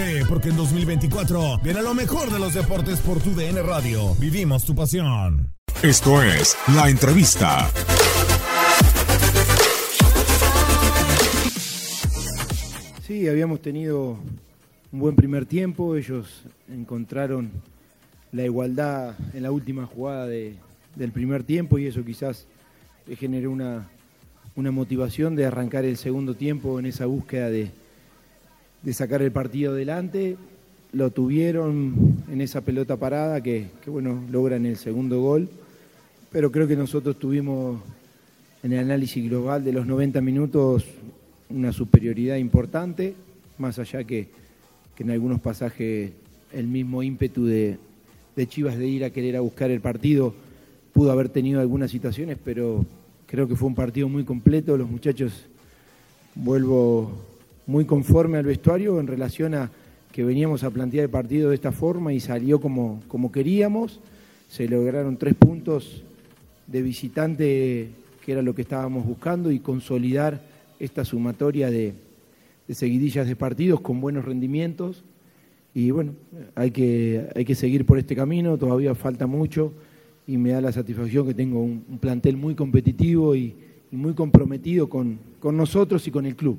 Prepárate, porque en 2024 viene lo mejor de los deportes por tu DN Radio. Vivimos tu pasión. Esto es La Entrevista. Sí, habíamos tenido un buen primer tiempo. Ellos encontraron la igualdad en la última jugada de- del primer tiempo y eso quizás generó una, una motivación de arrancar el segundo tiempo en esa búsqueda de, de sacar el partido adelante. Lo tuvieron en esa pelota parada que, que, bueno, logran el segundo gol. Pero creo que nosotros tuvimos en el análisis global de los 90 minutos una superioridad importante, más allá que, que en algunos pasajes el mismo ímpetu de, de Chivas de ir a querer a buscar el partido pudo haber tenido algunas situaciones, pero creo que fue un partido muy completo. Los muchachos, vuelvo muy conforme al vestuario en relación a que veníamos a plantear el partido de esta forma y salió como, como queríamos. Se lograron tres puntos de visitante, que era lo que estábamos buscando, y consolidar esta sumatoria de, de seguidillas de partidos con buenos rendimientos. Y bueno, hay que, hay que seguir por este camino, todavía falta mucho y me da la satisfacción que tengo un, plantel muy competitivo y, y muy comprometido con, con nosotros y con el club.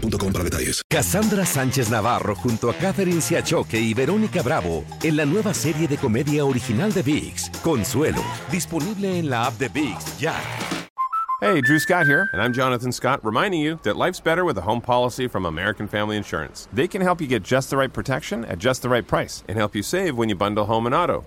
boostmobile.com para detalles. Cassandra Sánchez Navarro junto a Catherine Siachoque y Verónica Bravo en la nueva serie de comedia original de VIX, Consuelo, disponible en la app de VIX ya. Hey, Drew Scott here, and I'm Jonathan Scott, reminding you that life's better with a home policy from American Family Insurance. They can help you get just the right protection at just the right price and help you save when you bundle home and auto.